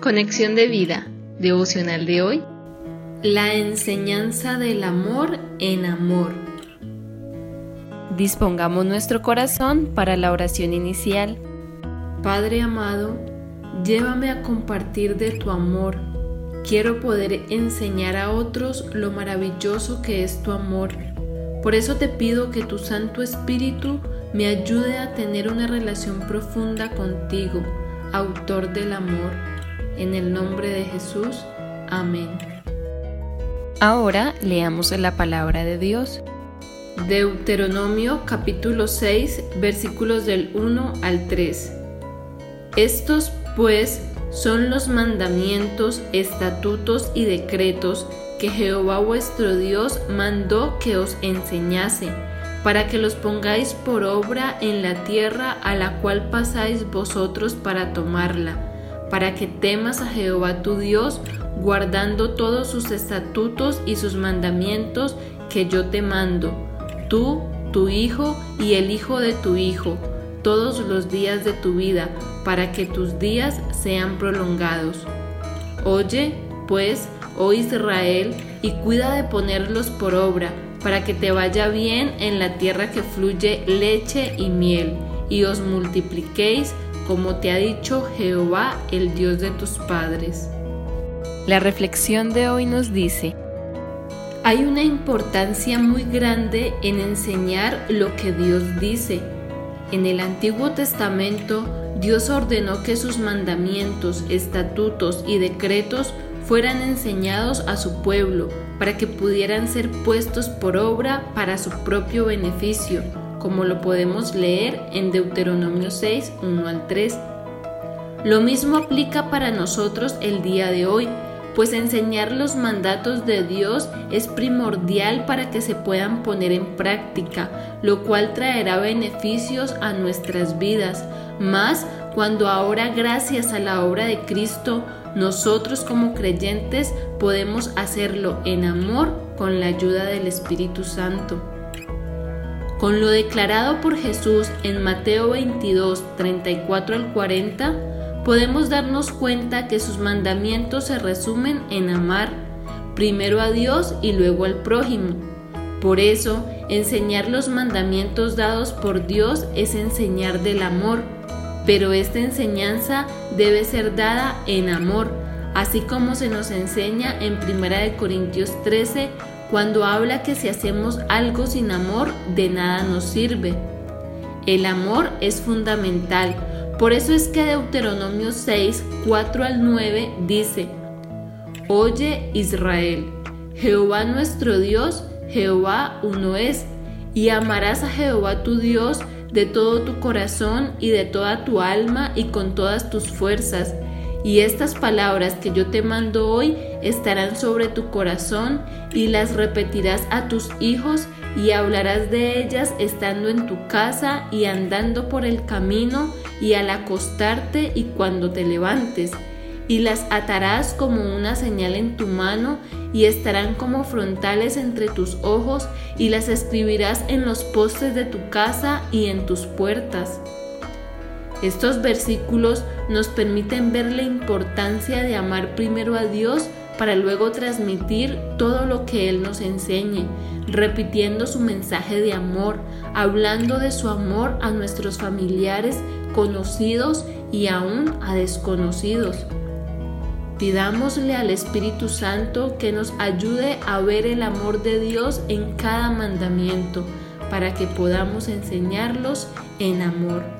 Conexión de vida, devocional de hoy. La enseñanza del amor en amor. Dispongamos nuestro corazón para la oración inicial. Padre amado, llévame a compartir de tu amor. Quiero poder enseñar a otros lo maravilloso que es tu amor. Por eso te pido que tu Santo Espíritu me ayude a tener una relación profunda contigo, autor del amor en el nombre de Jesús. Amén. Ahora leamos la palabra de Dios. Deuteronomio capítulo 6 versículos del 1 al 3. Estos pues son los mandamientos, estatutos y decretos que Jehová vuestro Dios mandó que os enseñase, para que los pongáis por obra en la tierra a la cual pasáis vosotros para tomarla para que temas a Jehová tu Dios, guardando todos sus estatutos y sus mandamientos que yo te mando, tú, tu hijo y el hijo de tu hijo, todos los días de tu vida, para que tus días sean prolongados. Oye, pues, oh Israel, y cuida de ponerlos por obra, para que te vaya bien en la tierra que fluye leche y miel, y os multipliquéis como te ha dicho Jehová, el Dios de tus padres. La reflexión de hoy nos dice, hay una importancia muy grande en enseñar lo que Dios dice. En el Antiguo Testamento, Dios ordenó que sus mandamientos, estatutos y decretos fueran enseñados a su pueblo para que pudieran ser puestos por obra para su propio beneficio como lo podemos leer en Deuteronomio 6, 1 al 3. Lo mismo aplica para nosotros el día de hoy, pues enseñar los mandatos de Dios es primordial para que se puedan poner en práctica, lo cual traerá beneficios a nuestras vidas, más cuando ahora gracias a la obra de Cristo nosotros como creyentes podemos hacerlo en amor con la ayuda del Espíritu Santo. Con lo declarado por Jesús en Mateo 22, 34 al 40, podemos darnos cuenta que sus mandamientos se resumen en amar primero a Dios y luego al prójimo. Por eso, enseñar los mandamientos dados por Dios es enseñar del amor, pero esta enseñanza debe ser dada en amor, así como se nos enseña en 1 Corintios 13, cuando habla que si hacemos algo sin amor, de nada nos sirve. El amor es fundamental, por eso es que Deuteronomio 6, 4 al 9 dice, Oye Israel, Jehová nuestro Dios, Jehová uno es, y amarás a Jehová tu Dios de todo tu corazón y de toda tu alma y con todas tus fuerzas y estas palabras que yo te mando hoy estarán sobre tu corazón y las repetirás a tus hijos y hablarás de ellas estando en tu casa y andando por el camino y al acostarte y cuando te levantes. Y las atarás como una señal en tu mano y estarán como frontales entre tus ojos y las escribirás en los postes de tu casa y en tus puertas. Estos versículos nos permiten ver la importancia de amar primero a Dios para luego transmitir todo lo que Él nos enseñe, repitiendo su mensaje de amor, hablando de su amor a nuestros familiares, conocidos y aún a desconocidos. Pidámosle al Espíritu Santo que nos ayude a ver el amor de Dios en cada mandamiento, para que podamos enseñarlos en amor.